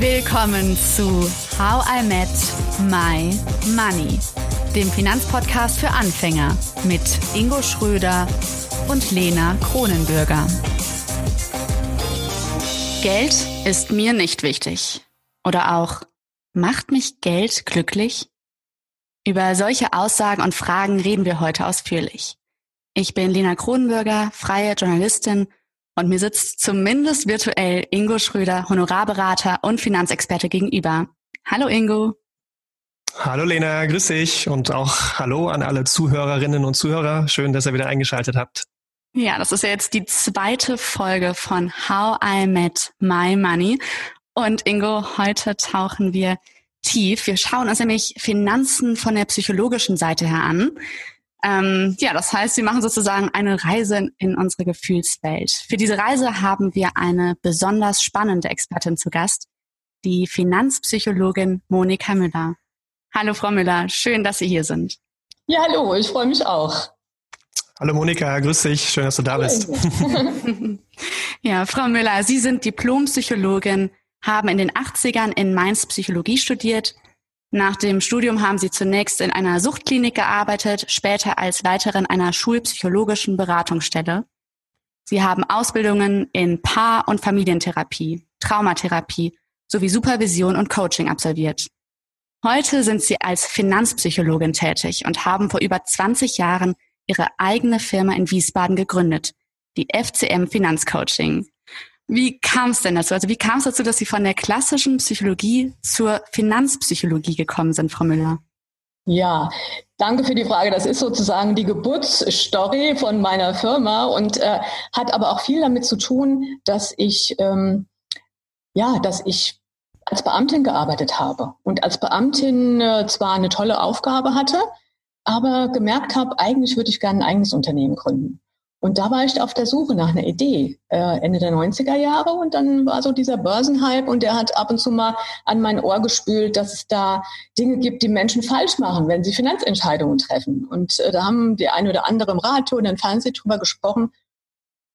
Willkommen zu How I Met My Money, dem Finanzpodcast für Anfänger mit Ingo Schröder und Lena Kronenbürger. Geld ist mir nicht wichtig. Oder auch, macht mich Geld glücklich? Über solche Aussagen und Fragen reden wir heute ausführlich. Ich bin Lena Kronenbürger, freie Journalistin und mir sitzt zumindest virtuell Ingo Schröder, Honorarberater und Finanzexperte gegenüber. Hallo Ingo. Hallo Lena, grüß dich und auch hallo an alle Zuhörerinnen und Zuhörer. Schön, dass ihr wieder eingeschaltet habt. Ja, das ist ja jetzt die zweite Folge von How I Met My Money. Und Ingo, heute tauchen wir tief. Wir schauen uns nämlich Finanzen von der psychologischen Seite her an. Ähm, ja, das heißt, wir machen sozusagen eine Reise in unsere Gefühlswelt. Für diese Reise haben wir eine besonders spannende Expertin zu Gast, die Finanzpsychologin Monika Müller. Hallo, Frau Müller, schön, dass Sie hier sind. Ja, hallo, ich freue mich auch. Hallo Monika, grüß dich, schön, dass du da bist. ja, Frau Müller, Sie sind Diplompsychologin, haben in den 80ern in Mainz Psychologie studiert nach dem Studium haben sie zunächst in einer Suchtklinik gearbeitet, später als Leiterin einer schulpsychologischen Beratungsstelle. Sie haben Ausbildungen in Paar- und Familientherapie, Traumatherapie sowie Supervision und Coaching absolviert. Heute sind sie als Finanzpsychologin tätig und haben vor über 20 Jahren ihre eigene Firma in Wiesbaden gegründet, die FCM Finanzcoaching. Wie kam es denn dazu? Also wie kam es dazu, dass Sie von der klassischen Psychologie zur Finanzpsychologie gekommen sind, Frau Müller? Ja, danke für die Frage. Das ist sozusagen die Geburtsstory von meiner Firma und äh, hat aber auch viel damit zu tun, dass ich ähm, ja, dass ich als Beamtin gearbeitet habe und als Beamtin äh, zwar eine tolle Aufgabe hatte, aber gemerkt habe, eigentlich würde ich gerne ein eigenes Unternehmen gründen. Und da war ich auf der Suche nach einer Idee, äh, Ende der 90er Jahre. Und dann war so dieser Börsenhype und der hat ab und zu mal an mein Ohr gespült, dass es da Dinge gibt, die Menschen falsch machen, wenn sie Finanzentscheidungen treffen. Und äh, da haben die eine oder andere im Radio und im Fernsehen drüber gesprochen.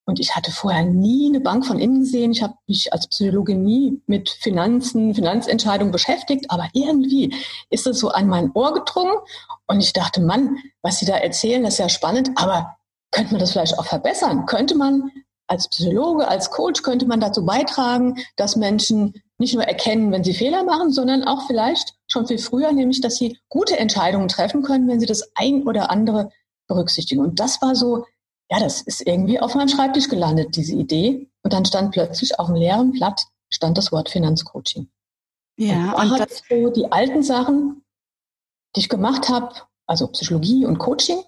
Und ich hatte vorher nie eine Bank von innen gesehen. Ich habe mich als Psychologe nie mit Finanzen, Finanzentscheidungen beschäftigt. Aber irgendwie ist es so an mein Ohr gedrungen. Und ich dachte, Mann, was Sie da erzählen, das ist ja spannend. Aber könnte man das vielleicht auch verbessern? Könnte man als Psychologe, als Coach, könnte man dazu beitragen, dass Menschen nicht nur erkennen, wenn sie Fehler machen, sondern auch vielleicht schon viel früher, nämlich, dass sie gute Entscheidungen treffen können, wenn sie das ein oder andere berücksichtigen. Und das war so, ja, das ist irgendwie auf meinem Schreibtisch gelandet, diese Idee. Und dann stand plötzlich auf dem leeren Blatt stand das Wort Finanzcoaching. Ja, und, und das so die alten Sachen, die ich gemacht habe, also Psychologie und Coaching,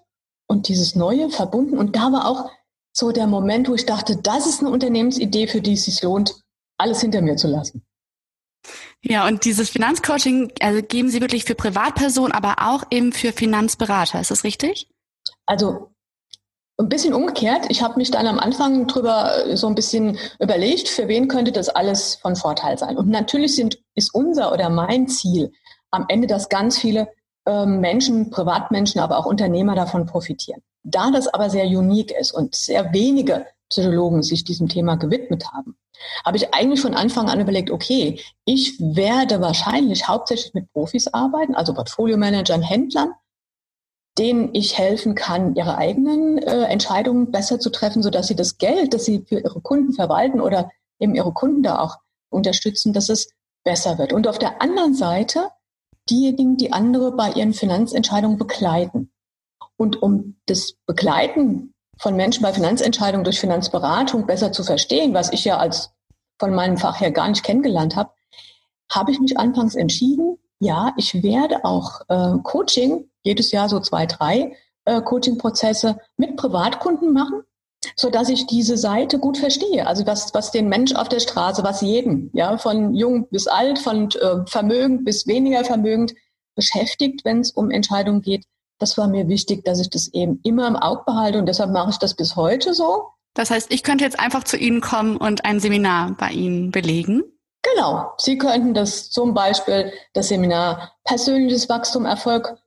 und dieses Neue verbunden. Und da war auch so der Moment, wo ich dachte, das ist eine Unternehmensidee, für die es sich lohnt, alles hinter mir zu lassen. Ja, und dieses Finanzcoaching, also geben Sie wirklich für Privatpersonen, aber auch eben für Finanzberater. Ist das richtig? Also ein bisschen umgekehrt. Ich habe mich dann am Anfang drüber so ein bisschen überlegt, für wen könnte das alles von Vorteil sein. Und natürlich sind, ist unser oder mein Ziel am Ende, dass ganz viele Menschen, Privatmenschen, aber auch Unternehmer davon profitieren. Da das aber sehr unique ist und sehr wenige Psychologen sich diesem Thema gewidmet haben, habe ich eigentlich von Anfang an überlegt, okay, ich werde wahrscheinlich hauptsächlich mit Profis arbeiten, also Portfolio-Managern, Händlern, denen ich helfen kann, ihre eigenen äh, Entscheidungen besser zu treffen, sodass sie das Geld, das sie für ihre Kunden verwalten oder eben ihre Kunden da auch unterstützen, dass es besser wird. Und auf der anderen Seite diejenigen, die andere bei ihren Finanzentscheidungen begleiten. Und um das Begleiten von Menschen bei Finanzentscheidungen durch Finanzberatung besser zu verstehen, was ich ja als von meinem Fach her gar nicht kennengelernt habe, habe ich mich anfangs entschieden, ja, ich werde auch äh, Coaching, jedes Jahr so zwei, drei äh, Coaching-Prozesse mit Privatkunden machen, so dass ich diese Seite gut verstehe. Also was, was den Mensch auf der Straße, was jeden, ja, von jung bis alt, von äh, vermögend bis weniger vermögend beschäftigt, wenn es um Entscheidungen geht. Das war mir wichtig, dass ich das eben immer im Auge behalte und deshalb mache ich das bis heute so. Das heißt, ich könnte jetzt einfach zu Ihnen kommen und ein Seminar bei Ihnen belegen? Genau. Sie könnten das zum Beispiel das Seminar Persönliches Wachstum, Erfolg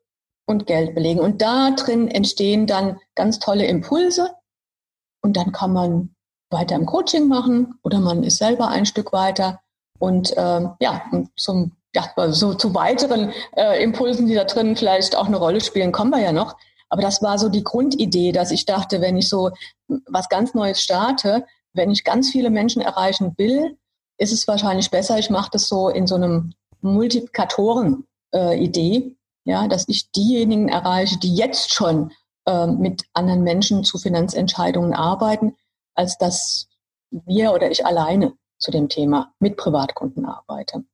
und Geld belegen. Und da drin entstehen dann ganz tolle Impulse, und dann kann man weiter im Coaching machen oder man ist selber ein Stück weiter Und äh, ja, zum, ja, so zu weiteren äh, Impulsen, die da drin vielleicht auch eine Rolle spielen, kommen wir ja noch. Aber das war so die Grundidee, dass ich dachte, wenn ich so was ganz Neues starte, wenn ich ganz viele Menschen erreichen will, ist es wahrscheinlich besser, ich mache das so in so einem Multiplikatoren-Idee, äh, ja, dass ich diejenigen erreiche, die jetzt schon äh, mit anderen Menschen zu Finanzentscheidungen arbeiten, als dass wir oder ich alleine zu dem Thema mit Privatkunden arbeite.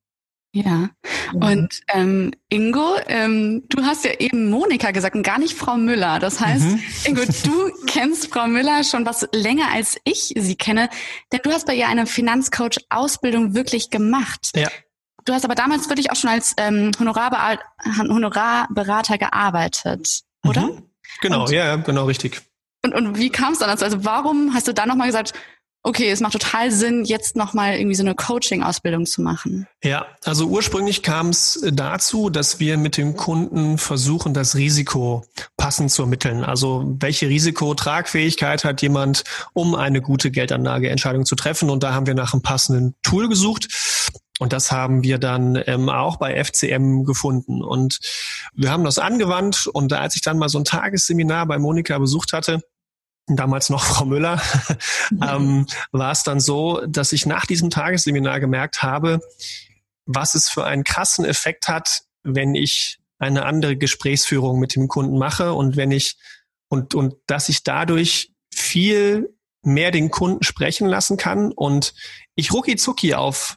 Ja, mhm. und ähm, Ingo, ähm, du hast ja eben Monika gesagt und gar nicht Frau Müller. Das heißt, mhm. Ingo, du kennst Frau Müller schon was länger als ich sie kenne, denn du hast bei ihr eine Finanzcoach-Ausbildung wirklich gemacht. Ja. Du hast aber damals wirklich auch schon als ähm, Honorarber Honorarberater gearbeitet, oder? Mhm. Genau, und, ja, genau, richtig. Und, und wie kam es dann dazu? Also warum hast du dann nochmal gesagt, okay, es macht total Sinn, jetzt nochmal irgendwie so eine Coaching-Ausbildung zu machen? Ja, also ursprünglich kam es dazu, dass wir mit dem Kunden versuchen, das Risiko passend zu ermitteln. Also welche Risikotragfähigkeit hat jemand, um eine gute Geldanlageentscheidung zu treffen? Und da haben wir nach einem passenden Tool gesucht. Und das haben wir dann ähm, auch bei FCM gefunden. Und wir haben das angewandt. Und als ich dann mal so ein Tagesseminar bei Monika besucht hatte, damals noch Frau Müller, ähm, war es dann so, dass ich nach diesem Tagesseminar gemerkt habe, was es für einen krassen Effekt hat, wenn ich eine andere Gesprächsführung mit dem Kunden mache und wenn ich und, und dass ich dadurch viel mehr den Kunden sprechen lassen kann und ich rucki zucki auf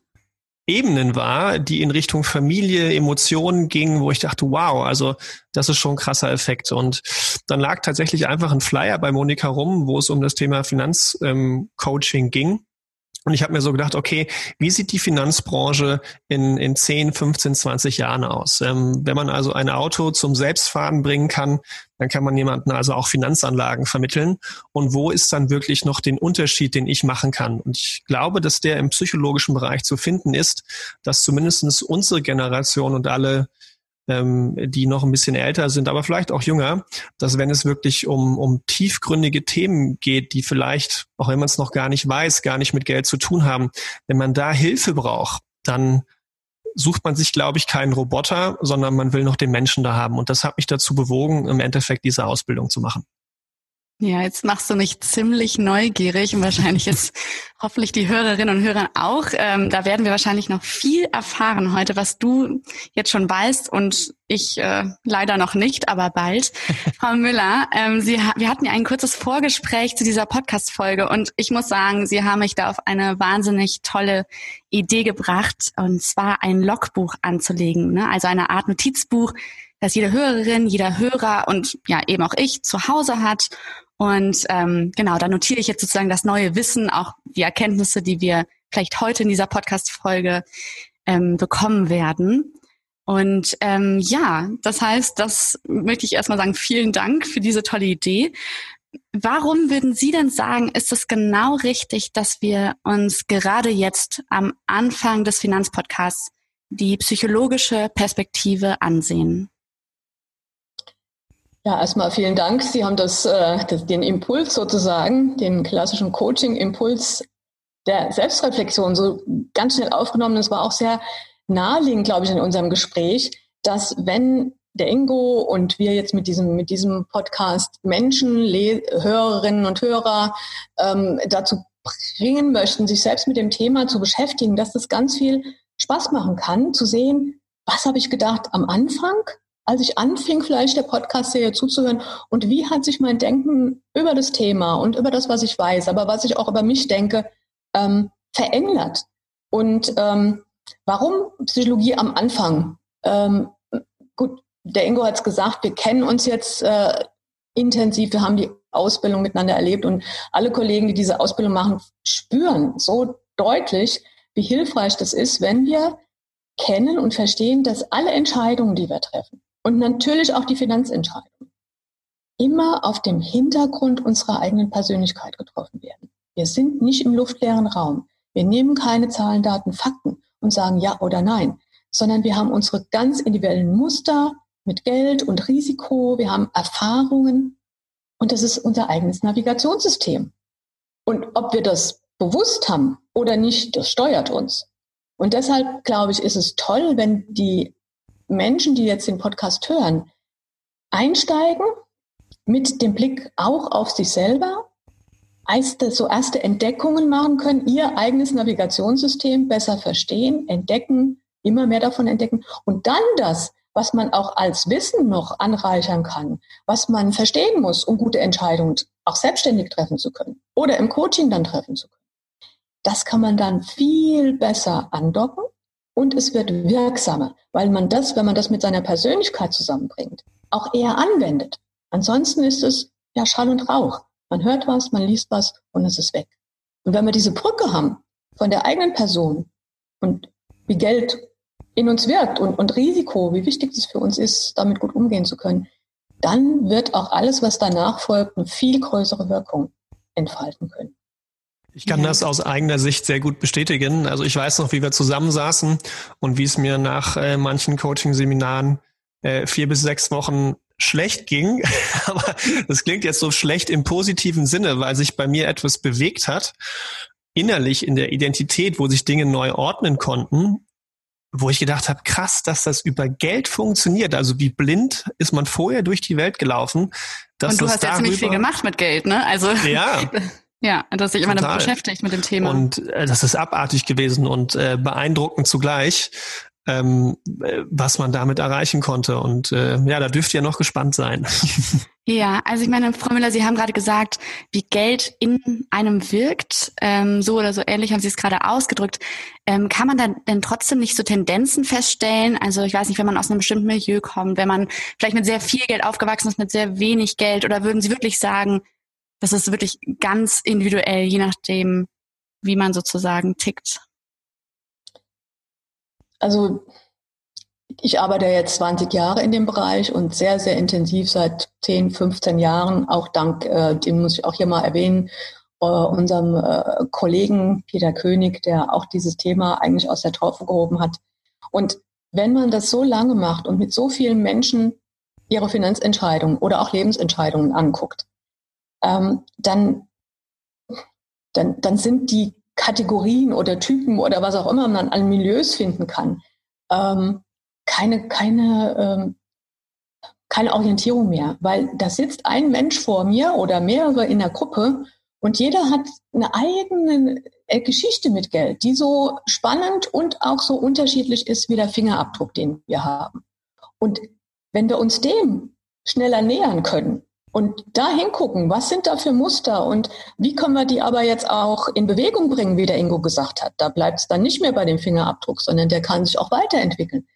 Ebenen war, die in Richtung Familie, Emotionen gingen, wo ich dachte, wow, also das ist schon ein krasser Effekt. Und dann lag tatsächlich einfach ein Flyer bei Monika rum, wo es um das Thema Finanzcoaching ähm, ging. Und ich habe mir so gedacht, okay, wie sieht die Finanzbranche in, in 10, 15, 20 Jahren aus? Ähm, wenn man also ein Auto zum Selbstfahren bringen kann, dann kann man jemanden also auch Finanzanlagen vermitteln. Und wo ist dann wirklich noch den Unterschied, den ich machen kann? Und ich glaube, dass der im psychologischen Bereich zu finden ist, dass zumindestens unsere Generation und alle ähm, die noch ein bisschen älter sind, aber vielleicht auch jünger, dass wenn es wirklich um, um tiefgründige Themen geht, die vielleicht, auch wenn man es noch gar nicht weiß, gar nicht mit Geld zu tun haben, wenn man da Hilfe braucht, dann sucht man sich, glaube ich, keinen Roboter, sondern man will noch den Menschen da haben. Und das hat mich dazu bewogen, im Endeffekt diese Ausbildung zu machen. Ja, jetzt machst du mich ziemlich neugierig und wahrscheinlich jetzt hoffentlich die Hörerinnen und Hörer auch. Ähm, da werden wir wahrscheinlich noch viel erfahren heute, was du jetzt schon weißt und ich äh, leider noch nicht, aber bald. Frau Müller, ähm, Sie, wir hatten ja ein kurzes Vorgespräch zu dieser Podcast-Folge und ich muss sagen, Sie haben mich da auf eine wahnsinnig tolle Idee gebracht und zwar ein Logbuch anzulegen, ne? also eine Art Notizbuch, das jede Hörerin, jeder Hörer und ja eben auch ich zu Hause hat und ähm, genau, da notiere ich jetzt sozusagen das neue Wissen, auch die Erkenntnisse, die wir vielleicht heute in dieser Podcast-Folge ähm, bekommen werden. Und ähm, ja, das heißt, das möchte ich erstmal sagen, vielen Dank für diese tolle Idee. Warum würden Sie denn sagen, ist es genau richtig, dass wir uns gerade jetzt am Anfang des Finanzpodcasts die psychologische Perspektive ansehen? Ja, erstmal vielen Dank. Sie haben das, äh, das den Impuls sozusagen, den klassischen Coaching-Impuls der Selbstreflexion so ganz schnell aufgenommen. Es war auch sehr naheliegend, glaube ich, in unserem Gespräch, dass wenn der Ingo und wir jetzt mit diesem, mit diesem Podcast Menschen, Le Hörerinnen und Hörer ähm, dazu bringen möchten, sich selbst mit dem Thema zu beschäftigen, dass das ganz viel Spaß machen kann, zu sehen, was habe ich gedacht am Anfang als ich anfing, vielleicht der Podcast-Serie zuzuhören und wie hat sich mein Denken über das Thema und über das, was ich weiß, aber was ich auch über mich denke, ähm, verändert. Und ähm, warum Psychologie am Anfang? Ähm, gut, der Ingo hat es gesagt, wir kennen uns jetzt äh, intensiv, wir haben die Ausbildung miteinander erlebt und alle Kollegen, die diese Ausbildung machen, spüren so deutlich, wie hilfreich das ist, wenn wir kennen und verstehen, dass alle Entscheidungen, die wir treffen, und natürlich auch die Finanzentscheidungen immer auf dem Hintergrund unserer eigenen Persönlichkeit getroffen werden. Wir sind nicht im luftleeren Raum. Wir nehmen keine Zahlen, Daten, Fakten und sagen ja oder nein, sondern wir haben unsere ganz individuellen Muster mit Geld und Risiko. Wir haben Erfahrungen und das ist unser eigenes Navigationssystem. Und ob wir das bewusst haben oder nicht, das steuert uns. Und deshalb, glaube ich, ist es toll, wenn die Menschen, die jetzt den Podcast hören, einsteigen mit dem Blick auch auf sich selber, erste, so erste Entdeckungen machen können, ihr eigenes Navigationssystem besser verstehen, entdecken, immer mehr davon entdecken und dann das, was man auch als Wissen noch anreichern kann, was man verstehen muss, um gute Entscheidungen auch selbstständig treffen zu können oder im Coaching dann treffen zu können. Das kann man dann viel besser andocken und es wird wirksamer, weil man das, wenn man das mit seiner Persönlichkeit zusammenbringt, auch eher anwendet. Ansonsten ist es ja Schall und Rauch. Man hört was, man liest was und es ist weg. Und wenn wir diese Brücke haben von der eigenen Person und wie Geld in uns wirkt und, und Risiko, wie wichtig es für uns ist, damit gut umgehen zu können, dann wird auch alles, was danach folgt, eine viel größere Wirkung entfalten können. Ich kann ja. das aus eigener Sicht sehr gut bestätigen. Also ich weiß noch, wie wir zusammensaßen und wie es mir nach äh, manchen Coaching-Seminaren äh, vier bis sechs Wochen schlecht ging. Aber das klingt jetzt so schlecht im positiven Sinne, weil sich bei mir etwas bewegt hat, innerlich in der Identität, wo sich Dinge neu ordnen konnten, wo ich gedacht habe, krass, dass das über Geld funktioniert. Also wie blind ist man vorher durch die Welt gelaufen. Dass Und du hast jetzt nicht viel gemacht mit Geld, ne? Also ja. Ja, dass sich immer damit beschäftigt mit dem Thema. Und äh, das ist abartig gewesen und äh, beeindruckend zugleich, ähm, äh, was man damit erreichen konnte. Und äh, ja, da dürft ihr noch gespannt sein. Ja, also ich meine, Frau Müller, Sie haben gerade gesagt, wie Geld in einem wirkt. Ähm, so oder so ähnlich haben Sie es gerade ausgedrückt. Ähm, kann man dann denn trotzdem nicht so Tendenzen feststellen? Also ich weiß nicht, wenn man aus einem bestimmten Milieu kommt, wenn man vielleicht mit sehr viel Geld aufgewachsen ist, mit sehr wenig Geld, oder würden Sie wirklich sagen, das ist wirklich ganz individuell, je nachdem, wie man sozusagen tickt. Also ich arbeite jetzt 20 Jahre in dem Bereich und sehr, sehr intensiv seit 10, 15 Jahren, auch dank, äh, den muss ich auch hier mal erwähnen, äh, unserem äh, Kollegen Peter König, der auch dieses Thema eigentlich aus der Taufe gehoben hat. Und wenn man das so lange macht und mit so vielen Menschen ihre Finanzentscheidungen oder auch Lebensentscheidungen anguckt, ähm, dann, dann, dann sind die Kategorien oder Typen oder was auch immer man an Milieus finden kann, ähm, keine, keine, ähm, keine Orientierung mehr, weil da sitzt ein Mensch vor mir oder mehrere in der Gruppe und jeder hat eine eigene äh, Geschichte mit Geld, die so spannend und auch so unterschiedlich ist wie der Fingerabdruck, den wir haben. Und wenn wir uns dem schneller nähern können, und da hingucken, was sind da für Muster und wie können wir die aber jetzt auch in Bewegung bringen, wie der Ingo gesagt hat. Da bleibt es dann nicht mehr bei dem Fingerabdruck, sondern der kann sich auch weiterentwickeln.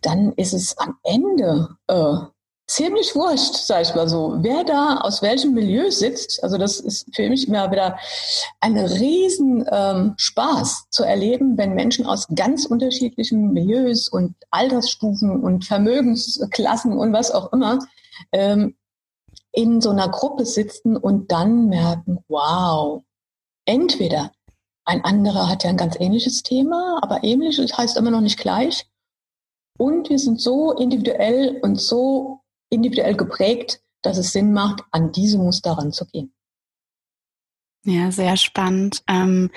Dann ist es am Ende äh, ziemlich wurscht, sag ich mal so, wer da aus welchem Milieu sitzt. Also das ist für mich immer wieder ein riesen ähm, Spaß zu erleben, wenn Menschen aus ganz unterschiedlichen Milieus und Altersstufen und Vermögensklassen und was auch immer ähm, in so einer Gruppe sitzen und dann merken, wow, entweder ein anderer hat ja ein ganz ähnliches Thema, aber ähnlich heißt immer noch nicht gleich. Und wir sind so individuell und so individuell geprägt, dass es Sinn macht, an diese Muster ranzugehen. Ja, sehr spannend. Ähm,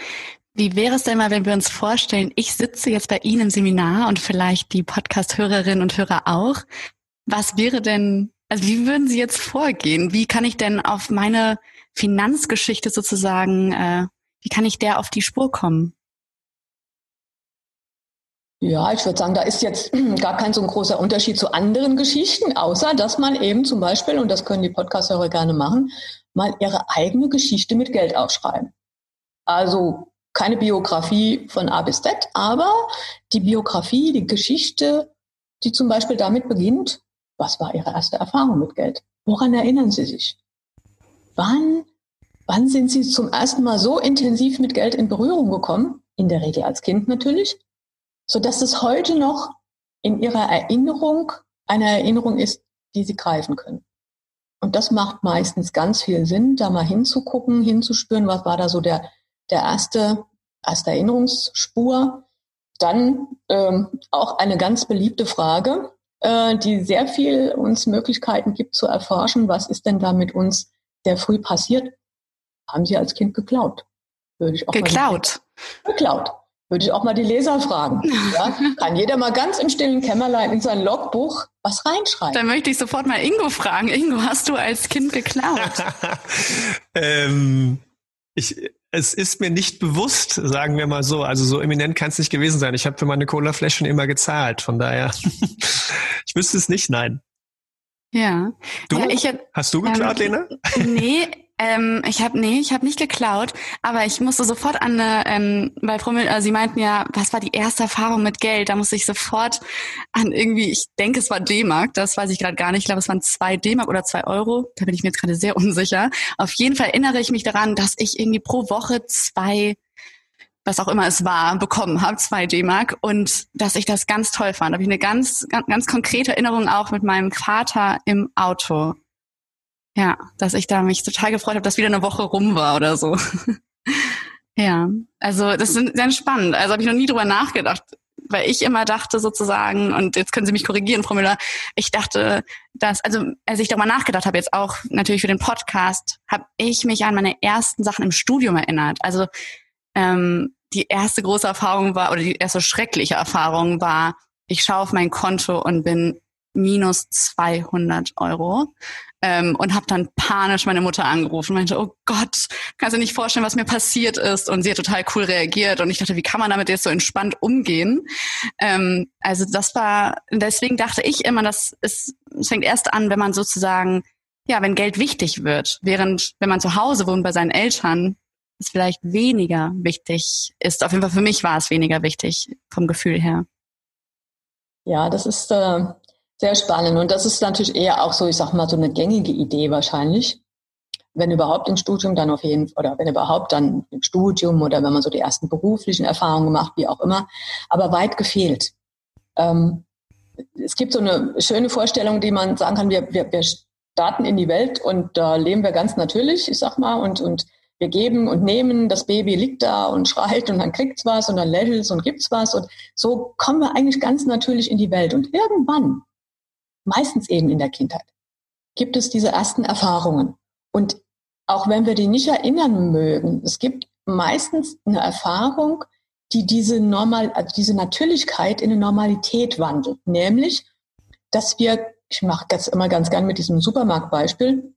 wie wäre es denn mal, wenn wir uns vorstellen, ich sitze jetzt bei Ihnen im Seminar und vielleicht die Podcast-Hörerinnen und Hörer auch. Was wäre denn also wie würden Sie jetzt vorgehen? Wie kann ich denn auf meine Finanzgeschichte sozusagen, äh, wie kann ich der auf die Spur kommen? Ja, ich würde sagen, da ist jetzt gar kein so ein großer Unterschied zu anderen Geschichten, außer dass man eben zum Beispiel, und das können die Podcast-Hörer gerne machen, mal ihre eigene Geschichte mit Geld aufschreiben. Also keine Biografie von A bis Z, aber die Biografie, die Geschichte, die zum Beispiel damit beginnt, was war Ihre erste Erfahrung mit Geld? Woran erinnern Sie sich? Wann, wann sind Sie zum ersten Mal so intensiv mit Geld in Berührung gekommen? In der Regel als Kind natürlich, sodass es heute noch in Ihrer Erinnerung eine Erinnerung ist, die Sie greifen können. Und das macht meistens ganz viel Sinn, da mal hinzugucken, hinzuspüren, was war da so der, der erste, erste Erinnerungsspur. Dann ähm, auch eine ganz beliebte Frage, äh, die sehr viel uns Möglichkeiten gibt zu erforschen, was ist denn da mit uns sehr früh passiert. Haben Sie als Kind geklaut? Würde ich auch geklaut. Geklaut. würde ich auch mal die Leser fragen. Ja? Kann jeder mal ganz im stillen Kämmerlein in sein Logbuch was reinschreiben? Dann möchte ich sofort mal Ingo fragen. Ingo, hast du als Kind geklaut? ähm, ich, es ist mir nicht bewusst, sagen wir mal so. Also so eminent kann es nicht gewesen sein. Ich habe für meine Colaflaschen immer gezahlt. Von daher, ich wüsste es nicht, nein. Ja. Du? Ja, ich, Hast du geklaut, ähm, Lena? Nee, ähm, ich habe nee, ich habe nicht geklaut, aber ich musste sofort an eine, ähm, weil Frau Müller, Sie meinten ja, was war die erste Erfahrung mit Geld? Da musste ich sofort an irgendwie, ich denke, es war D-Mark, das weiß ich gerade gar nicht. Ich glaube, es waren zwei D-Mark oder zwei Euro. Da bin ich mir jetzt gerade sehr unsicher. Auf jeden Fall erinnere ich mich daran, dass ich irgendwie pro Woche zwei was auch immer es war, bekommen habe, zwei D-Mark und dass ich das ganz toll fand. Da habe ich eine ganz, ganz, ganz konkrete Erinnerung auch mit meinem Vater im Auto. Ja, dass ich da mich total gefreut habe, dass wieder eine Woche rum war oder so. ja, also das ist sehr spannend. Also habe ich noch nie drüber nachgedacht, weil ich immer dachte sozusagen, und jetzt können Sie mich korrigieren, Frau Müller, ich dachte, dass, also als ich darüber nachgedacht habe, jetzt auch natürlich für den Podcast, habe ich mich an meine ersten Sachen im Studium erinnert. Also ähm, die erste große Erfahrung war, oder die erste schreckliche Erfahrung war, ich schaue auf mein Konto und bin minus 200 Euro ähm, und habe dann panisch meine Mutter angerufen und meinte, oh Gott, kannst du nicht vorstellen, was mir passiert ist? Und sie hat total cool reagiert und ich dachte, wie kann man damit jetzt so entspannt umgehen? Ähm, also das war, deswegen dachte ich immer, dass es, es fängt erst an, wenn man sozusagen, ja, wenn Geld wichtig wird, während wenn man zu Hause wohnt bei seinen Eltern, es vielleicht weniger wichtig ist. Auf jeden Fall für mich war es weniger wichtig vom Gefühl her. Ja, das ist äh, sehr spannend. Und das ist natürlich eher auch so, ich sag mal, so eine gängige Idee wahrscheinlich. Wenn überhaupt im Studium, dann auf jeden Fall, oder wenn überhaupt dann im Studium oder wenn man so die ersten beruflichen Erfahrungen macht, wie auch immer. Aber weit gefehlt. Ähm, es gibt so eine schöne Vorstellung, die man sagen kann, wir, wir, wir starten in die Welt und da leben wir ganz natürlich, ich sag mal, und, und wir geben und nehmen, das Baby liegt da und schreit und dann kriegt's was und dann lächelt's und gibt's was und so kommen wir eigentlich ganz natürlich in die Welt und irgendwann meistens eben in der Kindheit, gibt es diese ersten Erfahrungen. Und auch wenn wir die nicht erinnern mögen, es gibt meistens eine Erfahrung, die diese Normal, also diese Natürlichkeit in eine Normalität wandelt. Nämlich, dass wir, ich mache das immer ganz gern mit diesem Supermarktbeispiel,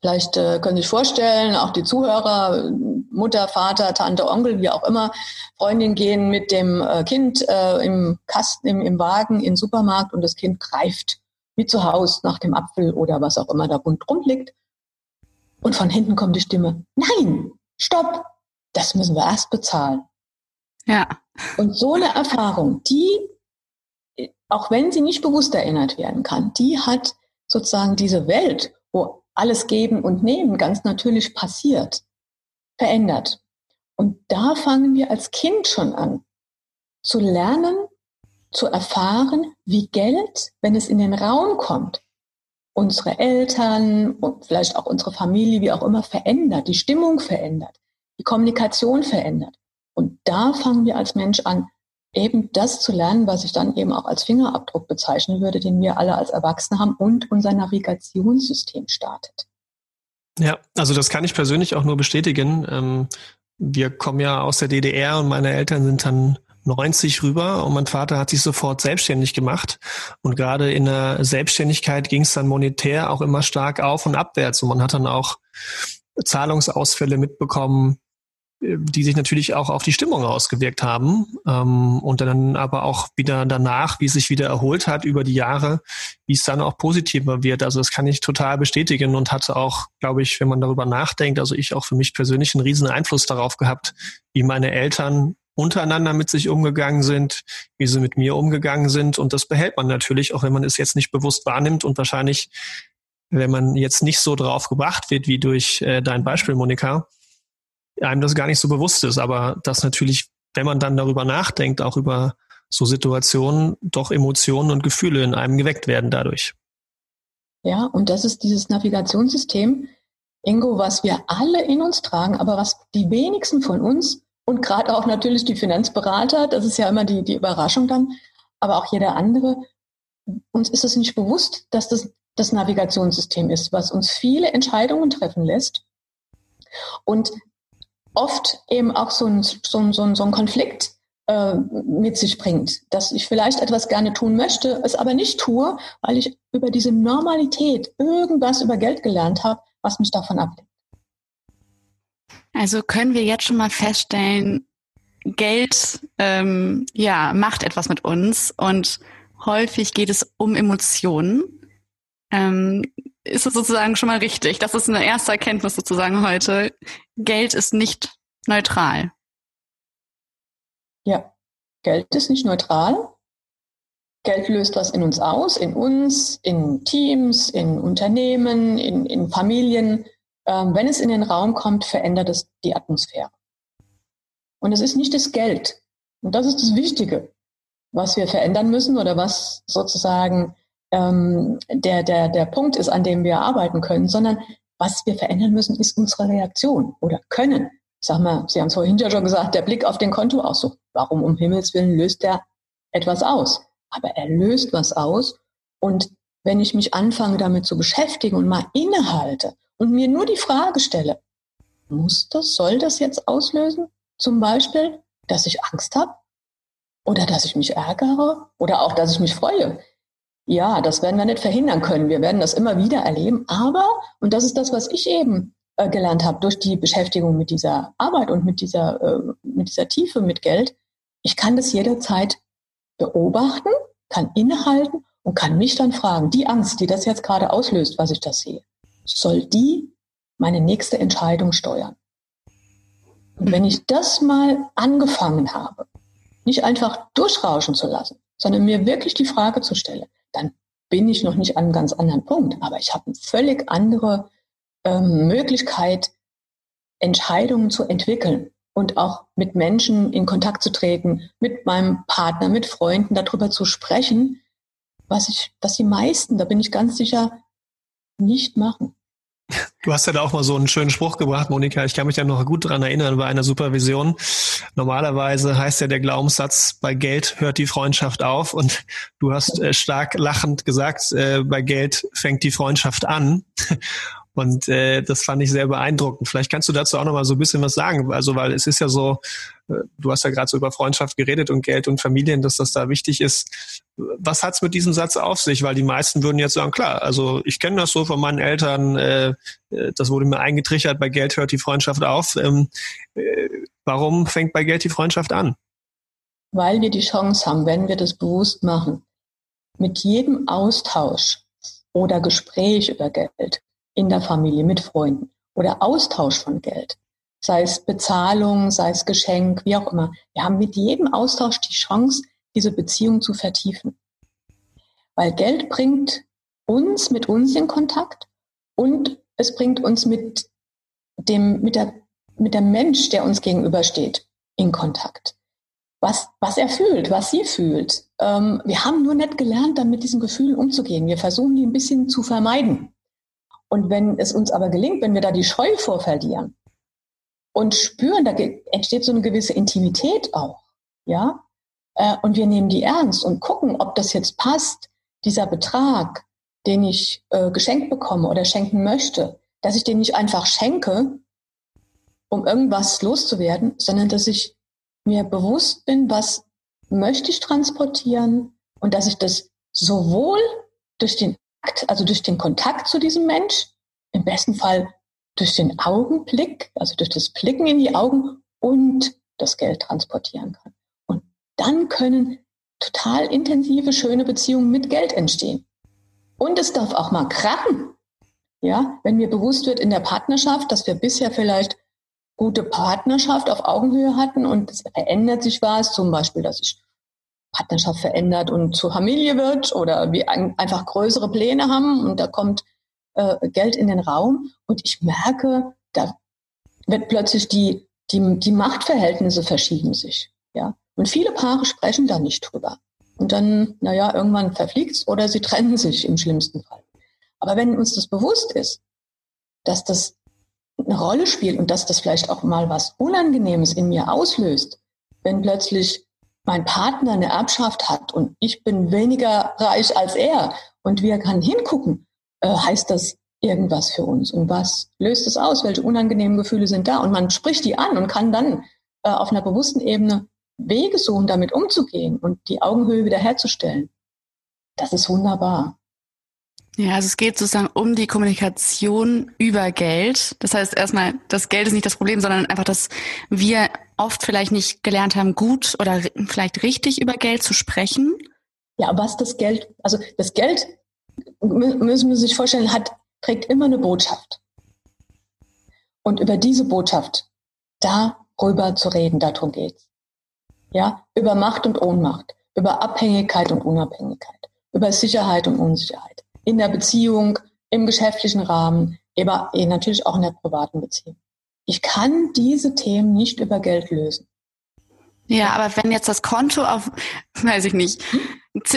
Vielleicht äh, können Sie sich vorstellen, auch die Zuhörer, Mutter, Vater, Tante, Onkel, wie auch immer, Freundin gehen mit dem äh, Kind äh, im Kasten, im, im Wagen in den Supermarkt und das Kind greift wie zu Hause nach dem Apfel oder was auch immer da rund drum liegt. Und von hinten kommt die Stimme, nein, stopp, das müssen wir erst bezahlen. Ja. Und so eine Erfahrung, die, auch wenn sie nicht bewusst erinnert werden kann, die hat sozusagen diese Welt, wo alles Geben und Nehmen ganz natürlich passiert, verändert. Und da fangen wir als Kind schon an zu lernen, zu erfahren, wie Geld, wenn es in den Raum kommt, unsere Eltern und vielleicht auch unsere Familie, wie auch immer, verändert, die Stimmung verändert, die Kommunikation verändert. Und da fangen wir als Mensch an, eben das zu lernen, was ich dann eben auch als Fingerabdruck bezeichnen würde, den wir alle als Erwachsene haben und unser Navigationssystem startet. Ja, also das kann ich persönlich auch nur bestätigen. Ähm, wir kommen ja aus der DDR und meine Eltern sind dann 90 rüber und mein Vater hat sich sofort selbstständig gemacht. Und gerade in der Selbstständigkeit ging es dann monetär auch immer stark auf und abwärts. Und man hat dann auch Zahlungsausfälle mitbekommen, die sich natürlich auch auf die Stimmung ausgewirkt haben ähm, und dann aber auch wieder danach, wie es sich wieder erholt hat über die Jahre, wie es dann auch positiver wird. Also das kann ich total bestätigen und hatte auch, glaube ich, wenn man darüber nachdenkt, also ich auch für mich persönlich einen riesen Einfluss darauf gehabt, wie meine Eltern untereinander mit sich umgegangen sind, wie sie mit mir umgegangen sind. Und das behält man natürlich, auch wenn man es jetzt nicht bewusst wahrnimmt und wahrscheinlich, wenn man jetzt nicht so drauf gebracht wird wie durch äh, dein Beispiel, Monika, einem das gar nicht so bewusst ist. Aber das natürlich, wenn man dann darüber nachdenkt, auch über so Situationen, doch Emotionen und Gefühle in einem geweckt werden dadurch. Ja, und das ist dieses Navigationssystem, Ingo, was wir alle in uns tragen, aber was die wenigsten von uns und gerade auch natürlich die Finanzberater, das ist ja immer die, die Überraschung dann, aber auch jeder andere, uns ist es nicht bewusst, dass das das Navigationssystem ist, was uns viele Entscheidungen treffen lässt und oft eben auch so ein, so ein, so ein, so ein Konflikt äh, mit sich bringt, dass ich vielleicht etwas gerne tun möchte, es aber nicht tue, weil ich über diese Normalität irgendwas über Geld gelernt habe, was mich davon ablenkt. Also können wir jetzt schon mal feststellen, Geld ähm, ja macht etwas mit uns und häufig geht es um Emotionen. Ähm, ist es sozusagen schon mal richtig? Das ist eine erste Erkenntnis sozusagen heute. Geld ist nicht neutral. Ja, Geld ist nicht neutral. Geld löst was in uns aus, in uns, in Teams, in Unternehmen, in, in Familien. Ähm, wenn es in den Raum kommt, verändert es die Atmosphäre. Und es ist nicht das Geld. Und das ist das Wichtige, was wir verändern müssen oder was sozusagen ähm, der, der, der Punkt ist, an dem wir arbeiten können, sondern was wir verändern müssen, ist unsere Reaktion oder können. Ich sag mal, Sie haben es vorhin ja schon gesagt, der Blick auf den Kontoauszug. Warum um Himmels Willen löst der etwas aus? Aber er löst was aus. Und wenn ich mich anfange, damit zu beschäftigen und mal innehalte und mir nur die Frage stelle, muss das, soll das jetzt auslösen? Zum Beispiel, dass ich Angst habe? Oder dass ich mich ärgere? Oder auch, dass ich mich freue? Ja, das werden wir nicht verhindern können. Wir werden das immer wieder erleben. Aber, und das ist das, was ich eben äh, gelernt habe durch die Beschäftigung mit dieser Arbeit und mit dieser, äh, mit dieser Tiefe mit Geld, ich kann das jederzeit beobachten, kann innehalten und kann mich dann fragen, die Angst, die das jetzt gerade auslöst, was ich da sehe, soll die meine nächste Entscheidung steuern? Und wenn ich das mal angefangen habe, nicht einfach durchrauschen zu lassen, sondern mir wirklich die Frage zu stellen, dann bin ich noch nicht an einem ganz anderen Punkt, aber ich habe eine völlig andere ähm, Möglichkeit, Entscheidungen zu entwickeln und auch mit Menschen in Kontakt zu treten, mit meinem Partner, mit Freunden darüber zu sprechen, was ich, was die meisten, da bin ich ganz sicher, nicht machen. Du hast ja da auch mal so einen schönen Spruch gebracht, Monika. Ich kann mich ja noch gut daran erinnern bei einer Supervision. Normalerweise heißt ja der Glaubenssatz, bei Geld hört die Freundschaft auf. Und du hast äh, stark lachend gesagt, äh, bei Geld fängt die Freundschaft an. Und äh, das fand ich sehr beeindruckend. Vielleicht kannst du dazu auch noch mal so ein bisschen was sagen. Also, weil es ist ja so, äh, du hast ja gerade so über Freundschaft geredet und Geld und Familien, dass das da wichtig ist. Was hat's mit diesem Satz auf sich? Weil die meisten würden jetzt sagen, klar, also ich kenne das so von meinen Eltern, äh, äh, das wurde mir eingetrichtert, bei Geld hört die Freundschaft auf. Ähm, äh, warum fängt bei Geld die Freundschaft an? Weil wir die Chance haben, wenn wir das bewusst machen, mit jedem Austausch oder Gespräch über Geld in der Familie, mit Freunden oder Austausch von Geld, sei es Bezahlung, sei es Geschenk, wie auch immer. Wir haben mit jedem Austausch die Chance, diese Beziehung zu vertiefen. Weil Geld bringt uns mit uns in Kontakt und es bringt uns mit dem, mit der, mit der Mensch, der uns gegenübersteht, in Kontakt. Was, was er fühlt, was sie fühlt. Ähm, wir haben nur nicht gelernt, dann mit diesen Gefühlen umzugehen. Wir versuchen, die ein bisschen zu vermeiden. Und wenn es uns aber gelingt, wenn wir da die Scheu vor verlieren und spüren, da entsteht so eine gewisse Intimität auch, ja, äh, und wir nehmen die ernst und gucken, ob das jetzt passt, dieser Betrag, den ich äh, geschenkt bekomme oder schenken möchte, dass ich den nicht einfach schenke, um irgendwas loszuwerden, sondern dass ich mir bewusst bin, was möchte ich transportieren und dass ich das sowohl durch den also durch den Kontakt zu diesem Mensch, im besten Fall durch den Augenblick, also durch das Blicken in die Augen und das Geld transportieren kann. Und dann können total intensive, schöne Beziehungen mit Geld entstehen. Und es darf auch mal krachen. Ja, wenn mir bewusst wird in der Partnerschaft, dass wir bisher vielleicht gute Partnerschaft auf Augenhöhe hatten und es verändert sich was, zum Beispiel, dass ich Partnerschaft verändert und zur Familie wird oder wir ein, einfach größere Pläne haben und da kommt äh, Geld in den Raum und ich merke, da wird plötzlich die, die, die Machtverhältnisse verschieben sich. Ja? Und viele Paare sprechen da nicht drüber. Und dann, naja, irgendwann verfliegt's oder sie trennen sich im schlimmsten Fall. Aber wenn uns das bewusst ist, dass das eine Rolle spielt und dass das vielleicht auch mal was Unangenehmes in mir auslöst, wenn plötzlich mein Partner eine Erbschaft hat und ich bin weniger reich als er und wir kann hingucken, äh, heißt das irgendwas für uns und was löst es aus? Welche unangenehmen Gefühle sind da? Und man spricht die an und kann dann äh, auf einer bewussten Ebene Wege suchen, damit umzugehen und die Augenhöhe wiederherzustellen, das ist wunderbar. Ja, also es geht sozusagen um die Kommunikation über Geld. Das heißt erstmal, das Geld ist nicht das Problem, sondern einfach, dass wir oft vielleicht nicht gelernt haben, gut oder vielleicht richtig über Geld zu sprechen. Ja, was das Geld, also das Geld, müssen wir sich vorstellen, hat, trägt immer eine Botschaft. Und über diese Botschaft, darüber zu reden, darum geht's. Ja, über Macht und Ohnmacht, über Abhängigkeit und Unabhängigkeit, über Sicherheit und Unsicherheit in der Beziehung, im geschäftlichen Rahmen, aber eh, natürlich auch in der privaten Beziehung. Ich kann diese Themen nicht über Geld lösen. Ja, aber wenn jetzt das Konto auf, weiß ich nicht,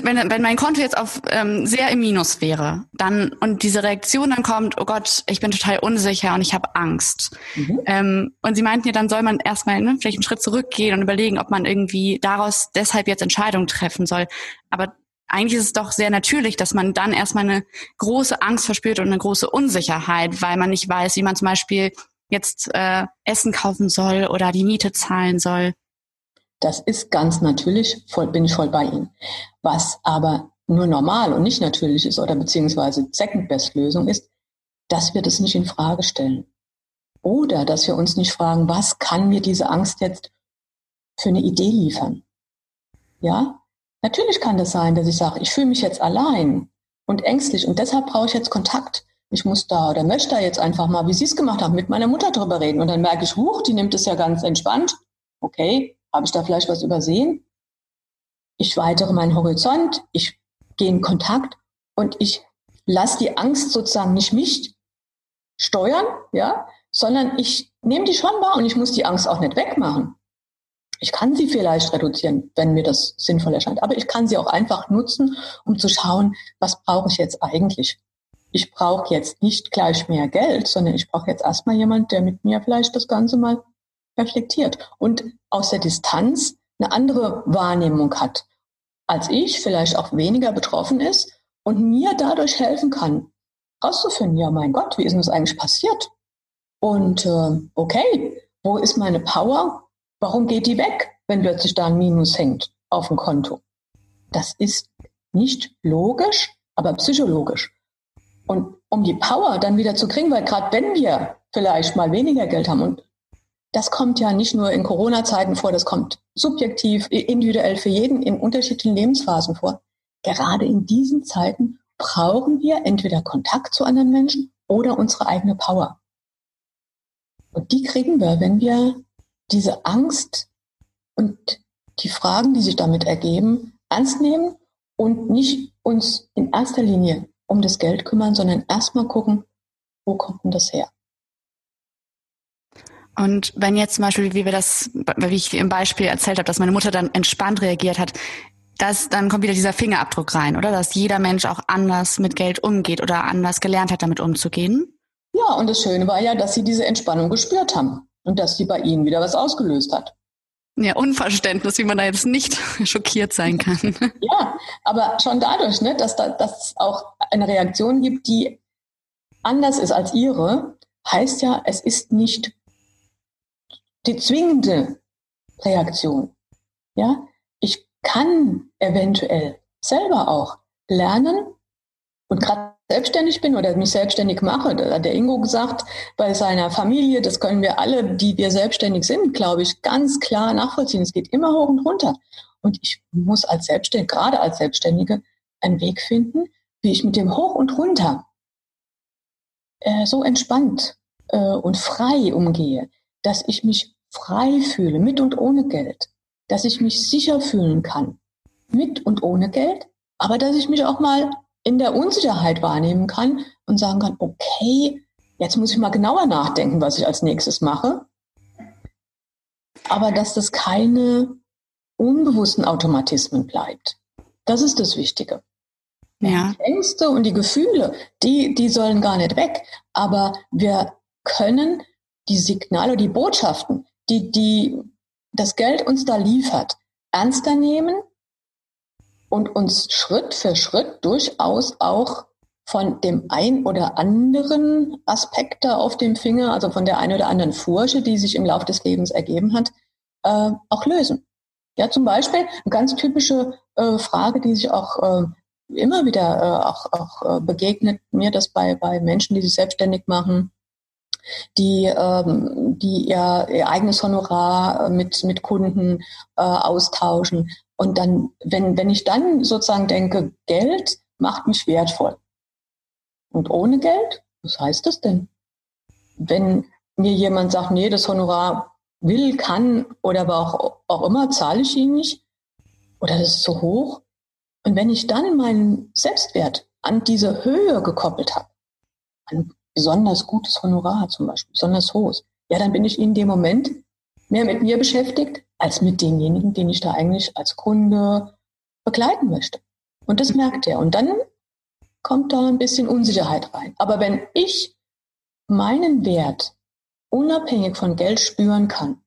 wenn, wenn mein Konto jetzt auf ähm, sehr im Minus wäre, dann und diese Reaktion dann kommt, oh Gott, ich bin total unsicher und ich habe Angst. Mhm. Ähm, und sie meinten ja, dann soll man erstmal ne, vielleicht einen Schritt zurückgehen und überlegen, ob man irgendwie daraus deshalb jetzt Entscheidungen treffen soll. Aber eigentlich ist es doch sehr natürlich, dass man dann erstmal eine große Angst verspürt und eine große Unsicherheit, weil man nicht weiß, wie man zum Beispiel jetzt äh, Essen kaufen soll oder die Miete zahlen soll. Das ist ganz natürlich, voll, bin ich voll bei Ihnen. Was aber nur normal und nicht natürlich ist oder beziehungsweise Second-Best-Lösung ist, dass wir das nicht in Frage stellen. Oder dass wir uns nicht fragen, was kann mir diese Angst jetzt für eine Idee liefern? Ja, Natürlich kann das sein, dass ich sage, ich fühle mich jetzt allein und ängstlich und deshalb brauche ich jetzt Kontakt. Ich muss da oder möchte da jetzt einfach mal, wie Sie es gemacht haben, mit meiner Mutter drüber reden. Und dann merke ich, huch, die nimmt es ja ganz entspannt. Okay, habe ich da vielleicht was übersehen? Ich weitere meinen Horizont, ich gehe in Kontakt und ich lasse die Angst sozusagen nicht mich steuern, ja, sondern ich nehme die schon wahr und ich muss die Angst auch nicht wegmachen. Ich kann sie vielleicht reduzieren, wenn mir das sinnvoll erscheint. Aber ich kann sie auch einfach nutzen, um zu schauen, was brauche ich jetzt eigentlich? Ich brauche jetzt nicht gleich mehr Geld, sondern ich brauche jetzt erstmal jemand, der mit mir vielleicht das Ganze mal reflektiert und aus der Distanz eine andere Wahrnehmung hat als ich, vielleicht auch weniger betroffen ist und mir dadurch helfen kann, rauszufinden, ja mein Gott, wie ist denn das eigentlich passiert? Und äh, okay, wo ist meine Power? Warum geht die weg, wenn plötzlich da ein Minus hängt auf dem Konto? Das ist nicht logisch, aber psychologisch. Und um die Power dann wieder zu kriegen, weil gerade wenn wir vielleicht mal weniger Geld haben und das kommt ja nicht nur in Corona-Zeiten vor, das kommt subjektiv, individuell für jeden in unterschiedlichen Lebensphasen vor. Gerade in diesen Zeiten brauchen wir entweder Kontakt zu anderen Menschen oder unsere eigene Power. Und die kriegen wir, wenn wir diese Angst und die Fragen, die sich damit ergeben, ernst nehmen und nicht uns in erster Linie um das Geld kümmern, sondern erstmal gucken, wo kommt denn das her? Und wenn jetzt zum Beispiel, wie wir das, wie ich im Beispiel erzählt habe, dass meine Mutter dann entspannt reagiert hat, das, dann kommt wieder dieser Fingerabdruck rein, oder? Dass jeder Mensch auch anders mit Geld umgeht oder anders gelernt hat, damit umzugehen. Ja, und das Schöne war ja, dass sie diese Entspannung gespürt haben und dass sie bei ihnen wieder was ausgelöst hat. Ja, Unverständnis, wie man da jetzt nicht schockiert sein kann. Ja, aber schon dadurch, ne, dass, da, dass es auch eine Reaktion gibt, die anders ist als ihre, heißt ja, es ist nicht die zwingende Reaktion. Ja, ich kann eventuell selber auch lernen und gerade selbstständig bin oder mich selbstständig mache, da hat der Ingo gesagt, bei seiner Familie, das können wir alle, die wir selbstständig sind, glaube ich, ganz klar nachvollziehen. Es geht immer hoch und runter. Und ich muss als Selbstständige, gerade als Selbstständige, einen Weg finden, wie ich mit dem Hoch und Runter äh, so entspannt äh, und frei umgehe, dass ich mich frei fühle, mit und ohne Geld, dass ich mich sicher fühlen kann, mit und ohne Geld, aber dass ich mich auch mal in der Unsicherheit wahrnehmen kann und sagen kann, okay, jetzt muss ich mal genauer nachdenken, was ich als nächstes mache. Aber dass das keine unbewussten Automatismen bleibt. Das ist das Wichtige. Ja. Die Ängste und die Gefühle, die, die sollen gar nicht weg. Aber wir können die Signale, die Botschaften, die, die das Geld uns da liefert, ernster nehmen und uns Schritt für Schritt durchaus auch von dem ein oder anderen Aspekt da auf dem Finger, also von der ein oder anderen Furche, die sich im Laufe des Lebens ergeben hat, äh, auch lösen. Ja, zum Beispiel eine ganz typische äh, Frage, die sich auch äh, immer wieder äh, auch, auch äh, begegnet mir, das bei, bei Menschen, die sich selbstständig machen, die, ähm, die ihr, ihr eigenes Honorar äh, mit, mit Kunden äh, austauschen. Und dann, wenn, wenn ich dann sozusagen denke, Geld macht mich wertvoll. Und ohne Geld, was heißt das denn? Wenn mir jemand sagt, nee, das Honorar will, kann oder aber auch, auch immer, zahle ich ihn nicht oder das ist zu hoch. Und wenn ich dann meinen Selbstwert an diese Höhe gekoppelt habe, an besonders gutes Honorar zum Beispiel, besonders hohes, ja, dann bin ich in dem Moment mehr mit mir beschäftigt, als mit denjenigen, den ich da eigentlich als Kunde begleiten möchte. Und das merkt er. Und dann kommt da ein bisschen Unsicherheit rein. Aber wenn ich meinen Wert unabhängig von Geld spüren kann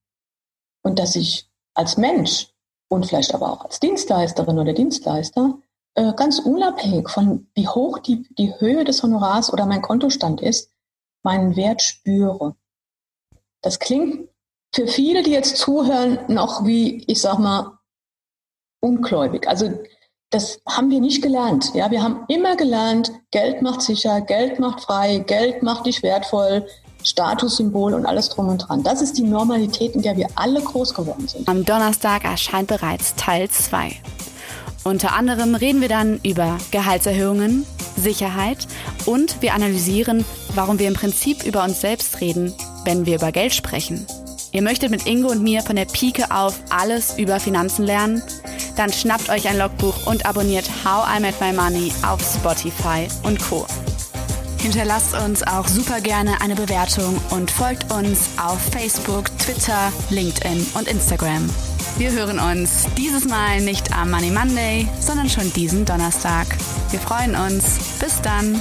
und dass ich als Mensch und vielleicht aber auch als Dienstleisterin oder Dienstleister äh, ganz unabhängig von wie hoch die, die Höhe des Honorars oder mein Kontostand ist, meinen Wert spüre. Das klingt für viele, die jetzt zuhören, noch wie, ich sag mal, ungläubig. Also das haben wir nicht gelernt. Ja, wir haben immer gelernt, Geld macht sicher, Geld macht frei, Geld macht dich wertvoll, Statussymbol und alles drum und dran. Das ist die Normalität, in der wir alle groß geworden sind. Am Donnerstag erscheint bereits Teil 2. Unter anderem reden wir dann über Gehaltserhöhungen, Sicherheit und wir analysieren, warum wir im Prinzip über uns selbst reden, wenn wir über Geld sprechen. Ihr möchtet mit Ingo und mir von der Pike auf alles über Finanzen lernen? Dann schnappt euch ein Logbuch und abonniert How I Met My Money auf Spotify und Co. Hinterlasst uns auch super gerne eine Bewertung und folgt uns auf Facebook, Twitter, LinkedIn und Instagram. Wir hören uns dieses Mal nicht am Money Monday, sondern schon diesen Donnerstag. Wir freuen uns. Bis dann.